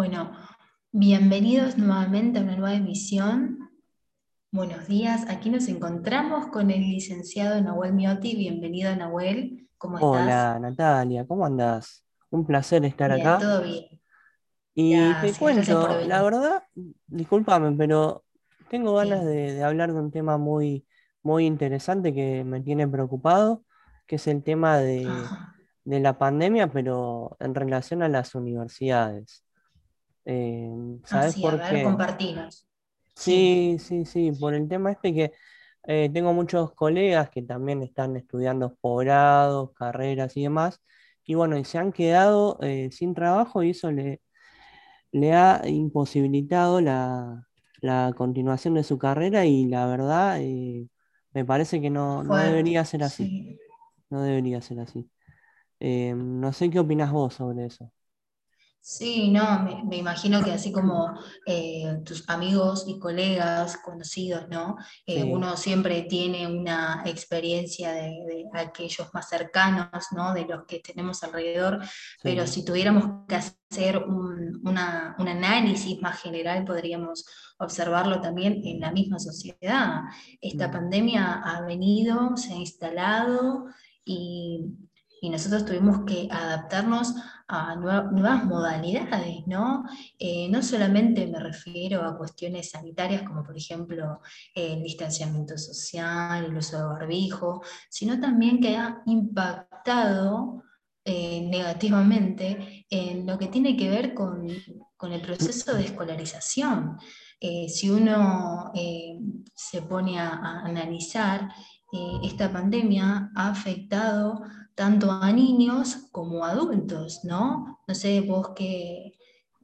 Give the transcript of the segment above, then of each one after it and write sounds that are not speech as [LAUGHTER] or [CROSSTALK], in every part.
Bueno, bienvenidos nuevamente a una nueva emisión. Buenos días, aquí nos encontramos con el licenciado Nahuel Miotti. Bienvenido Nahuel, ¿cómo estás? Hola Natalia, ¿cómo andás? Un placer estar Bien, acá. todo bien. Y te cuento, la verdad, discúlpame, pero tengo ganas Sí, de, de hablar de un tema muy, muy interesante que me tiene preocupado, que es el tema de la pandemia, pero en relación a las universidades. Eh, ¿sabes Así, a por ver, qué? Sí, Sí, sí, sí, por el tema este que eh, tengo muchos colegas que también están estudiando posgrados, carreras y demás, y bueno, y se han quedado eh, sin trabajo y eso le, le ha imposibilitado la, la continuación de su carrera y la verdad eh, me parece que no, no debería ser así, sí. no debería ser así. Eh, no sé qué opinas vos sobre eso. Sí, no, me, me imagino que así como eh, tus amigos y colegas conocidos, ¿no? Eh, Sí, uno siempre tiene una experiencia de, de aquellos más cercanos, ¿no? De los que tenemos alrededor, pero si tuviéramos que hacer un, una- un análisis más general, podríamos observarlo también en la misma sociedad. Esta Mm, pandemia ha venido, se ha instalado y, y nosotros tuvimos que adaptarnos a nue- nuevas modalidades, ¿no? Eh, no solamente me refiero a cuestiones sanitarias como por ejemplo el distanciamiento social, el uso de barbijo, sino también que ha impactado eh, negativamente en lo que tiene que ver con, con el proceso de escolarización. Eh, si uno se pone a, analizar, esta pandemia ha afectado tanto a niños como a adultos, ¿no? No sé vos qué,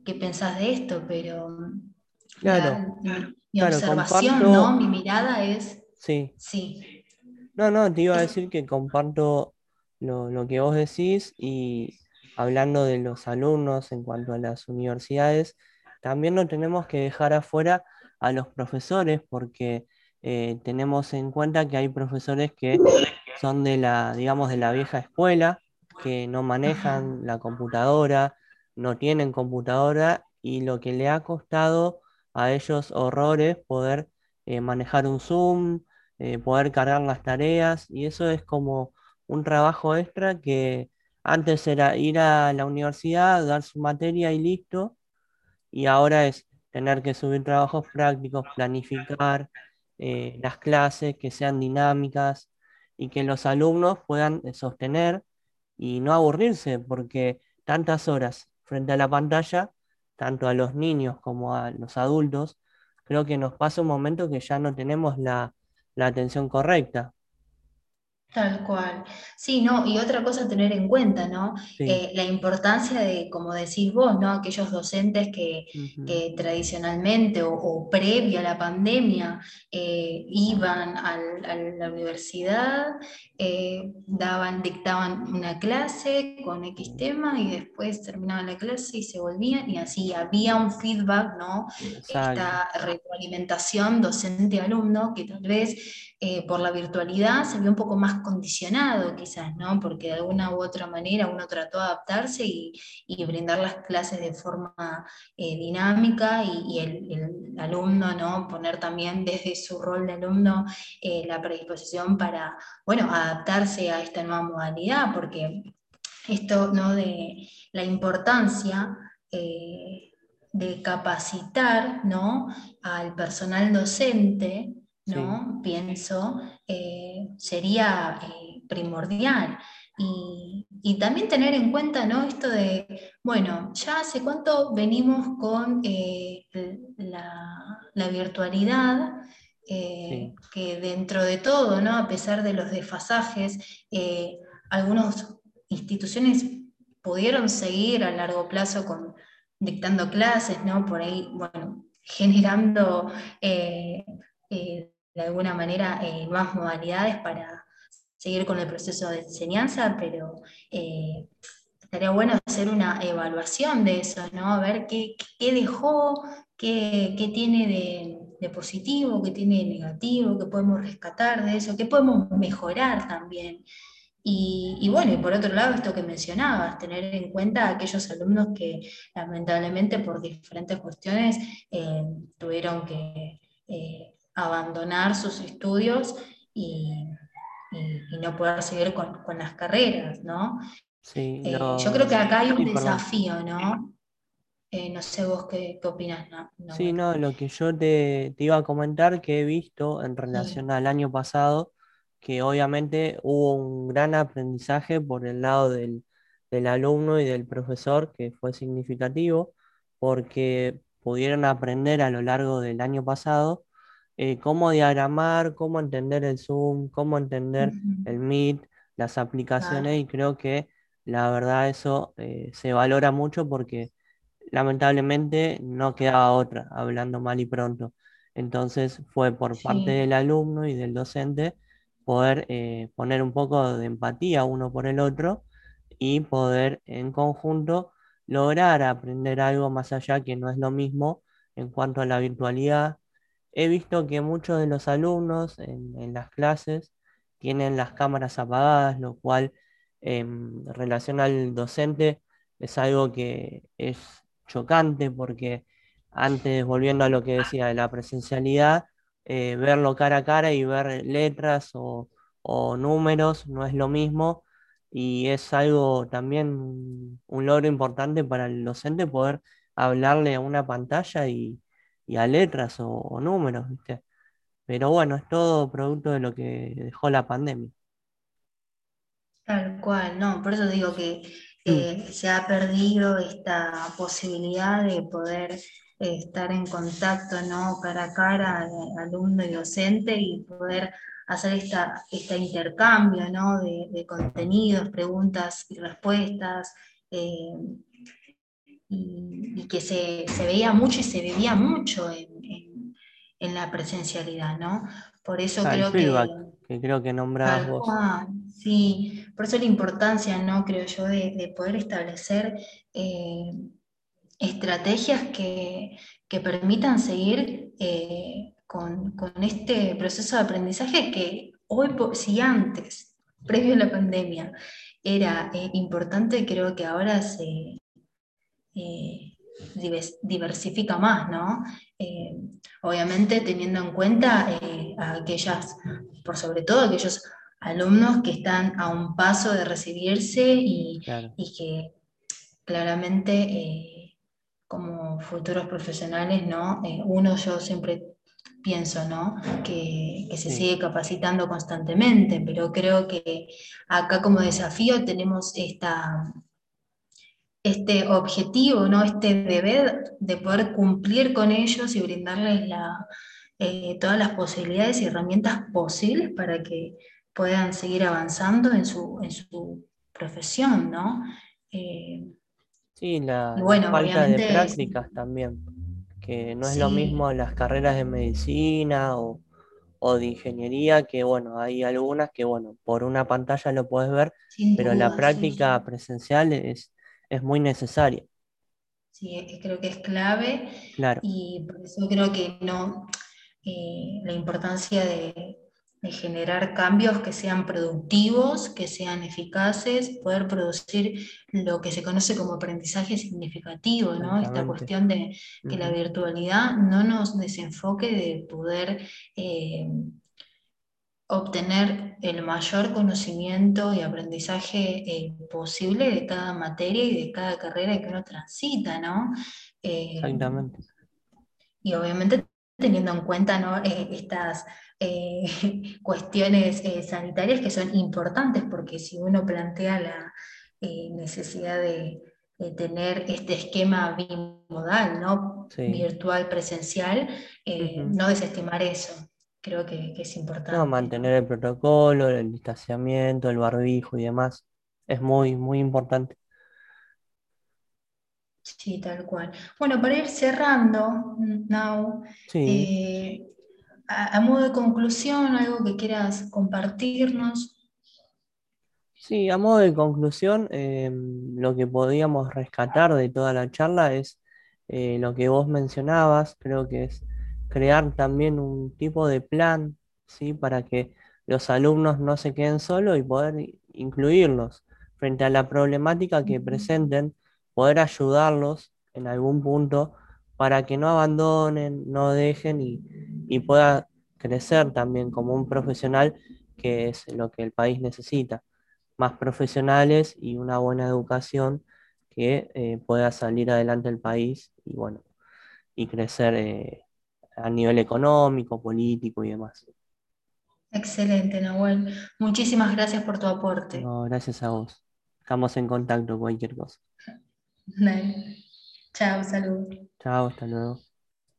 qué pensás de esto, pero Claro, la- mi, mi claro, observación, ¿no? Mi mirada es, sí. sí, No, no, te iba a decir que comparto lo, lo que vos decís y hablando de los alumnos en cuanto a las universidades, también no tenemos que dejar afuera a los profesores porque eh, tenemos en cuenta que hay profesores que son de la, digamos, de la vieja escuela, que no manejan la computadora, no tienen computadora y lo que le ha costado a ellos horrores poder eh, manejar un Zoom eh, poder cargar las tareas y eso es como un trabajo extra que antes era ir a la universidad, dar su materia y listo, y ahora es tener que subir trabajos prácticos, planificar eh, las clases, que sean dinámicas y que los alumnos puedan eh, sostener y no aburrirse, porque tantas horas frente a la pantalla, tanto a los niños como a los adultos, creo que nos pasa un momento que ya no tenemos la, la atención correcta. Tal cual. Sí, no, y otra cosa a tener en cuenta, ¿no? Sí. Eh, la importancia de, como decís vos, ¿no? Aquellos docentes que, tradicionalmente o, o previo a la pandemia eh, iban al- a la universidad, eh, daban, dictaban una clase con X tema y después terminaban la clase y se volvían y así había un feedback, ¿no? Exacto. Esta retroalimentación docente-alumno que tal vez por la virtualidad se vio un poco más condicionado quizás, ¿no? Porque de alguna u otra manera uno trató de adaptarse y, y brindar las clases de forma eh, dinámica y, el alumno, ¿no? Poner también desde su rol de alumno eh, la predisposición para, bueno, adaptarse a esta nueva modalidad, porque esto, ¿no? De la importancia eh, de capacitar, ¿no? al personal docente, Sí, ¿no? Pienso, eh, sería eh, primordial. Y, y también tener en cuenta, ¿no? Esto de, bueno, ya hace cuánto venimos con eh, la, la virtualidad, eh, sí, que dentro de todo, ¿no? A pesar de los desfasajes, algunos instituciones pudieron seguir a largo plazo con, dictando clases, ¿no? Por ahí, bueno, [LAUGHS] generando eh, de alguna manera eh, nuevas modalidades para seguir con el proceso de enseñanza, pero eh, estaría bueno hacer una evaluación de eso, ¿no? A ver qué, qué dejó, qué, qué tiene de, positivo, qué tiene de negativo, qué podemos rescatar de eso, qué podemos mejorar también. Y, bueno, y por otro lado, esto que mencionabas, tener en cuenta a aquellos alumnos que lamentablemente por diferentes cuestiones eh, tuvieron que eh, abandonar sus estudios y, no poder seguir con, las carreras, ¿no? Sí, eh, yo creo que acá hay un desafío, ¿no? no sé vos qué, qué opinas. sí, no, lo que yo te, iba a comentar que he visto en relación al año pasado que obviamente hubo un gran aprendizaje por el lado del, alumno y del profesor que fue significativo porque pudieron aprender a lo largo del año pasado eh, cómo diagramar, cómo entender el Zoom, cómo entender el Meet, las aplicaciones y creo que la verdad eso eh, se valora mucho porque lamentablemente no quedaba otra, hablando mal y pronto. Entonces fue por parte del alumno y del docente poder eh, poner un poco de empatía uno por el otro y poder en conjunto lograr aprender algo más allá que no es lo mismo en cuanto a la virtualidad. He visto que muchos de los alumnos en, las clases tienen las cámaras apagadas, lo cual en relación al docente es algo que es chocante porque antes, volviendo a lo que decía de la presencialidad, eh, verlo cara a cara y ver letras o, números no es lo mismo y es algo también un logro importante para el docente poder hablarle a una pantalla y, a letras o, números, Pero bueno, es todo producto de lo que dejó la pandemia. Tal cual, no, por eso digo que mm. se ha perdido esta posibilidad de poder estar en contacto ¿no? cara a cara, alumno y docente, y poder hacer esta, este intercambio ¿no? de, contenidos, preguntas y respuestas, eh, y, que se, veía mucho y se vivía mucho en, la presencialidad, ¿no? Por eso creo que, que... creo que nombrabas vos. sí, por eso la importancia, ¿no? Creo yo, de, poder establecer... Eh, estrategias que, permitan seguir eh, con, este proceso de aprendizaje que hoy, si antes, previo a la pandemia, era eh, importante, creo que ahora se eh, diversifica más, ¿no? obviamente teniendo en cuenta a aquellas, por sobre todo aquellos alumnos que están a un paso de recibirse y, y que claramente como futuros profesionales, ¿no? Eh, uno yo siempre pienso, ¿no? Que, se sigue capacitando constantemente, pero creo que acá como desafío tenemos esta, este objetivo, ¿no? Este deber de poder cumplir con ellos y brindarles la, eh, todas las posibilidades y herramientas posibles para que puedan seguir avanzando en su, en su profesión, ¿no? Eh, Sí, la, falta de prácticas también, que no es lo mismo las carreras de medicina o, de ingeniería, que bueno, hay algunas que bueno, por una pantalla lo puedes ver, pero la práctica presencial es, es muy necesaria. Sí, creo que es clave claro. y por eso creo que no, eh, la importancia de, generar cambios que sean productivos, que sean eficaces, poder producir lo que se conoce como aprendizaje significativo, ¿no? Esta cuestión de que la virtualidad no nos desenfoque de poder eh, obtener el mayor conocimiento y aprendizaje eh, posible de cada materia y de cada carrera que uno transita, ¿no? Eh, Exactamente. Y obviamente teniendo en cuenta ¿no? estas eh, [LAUGHS] cuestiones eh, sanitarias que son importantes, porque si uno plantea la necesidad de, tener este esquema bimodal, ¿no? virtual, presencial, no desestimar eso. Creo que, es importante. No, mantener el protocolo, el distanciamiento, el barbijo y demás. Es muy, muy importante. Sí, tal cual. Bueno, para ir cerrando, Now, sí a, modo de conclusión, algo que quieras compartirnos. Sí, a modo de conclusión, em, lo que podíamos rescatar de toda la charla es eh, lo que vos mencionabas, creo que es crear también un tipo de plan, ¿sí? Para que los alumnos no se queden solos y poder incluirlos frente a la problemática que presenten, poder ayudarlos en algún punto para que no abandonen, no dejen y, y pueda crecer también como un profesional que es lo que el país necesita. Más profesionales y una buena educación que eh, pueda salir adelante el país y bueno, y crecer eh, a nivel económico, político y demás. Excelente, Nahuel. Muchísimas gracias por tu aporte. No, gracias a vos. Estamos en contacto, cualquier cosa. [LAUGHS] Chao, salud. Chao, hasta luego.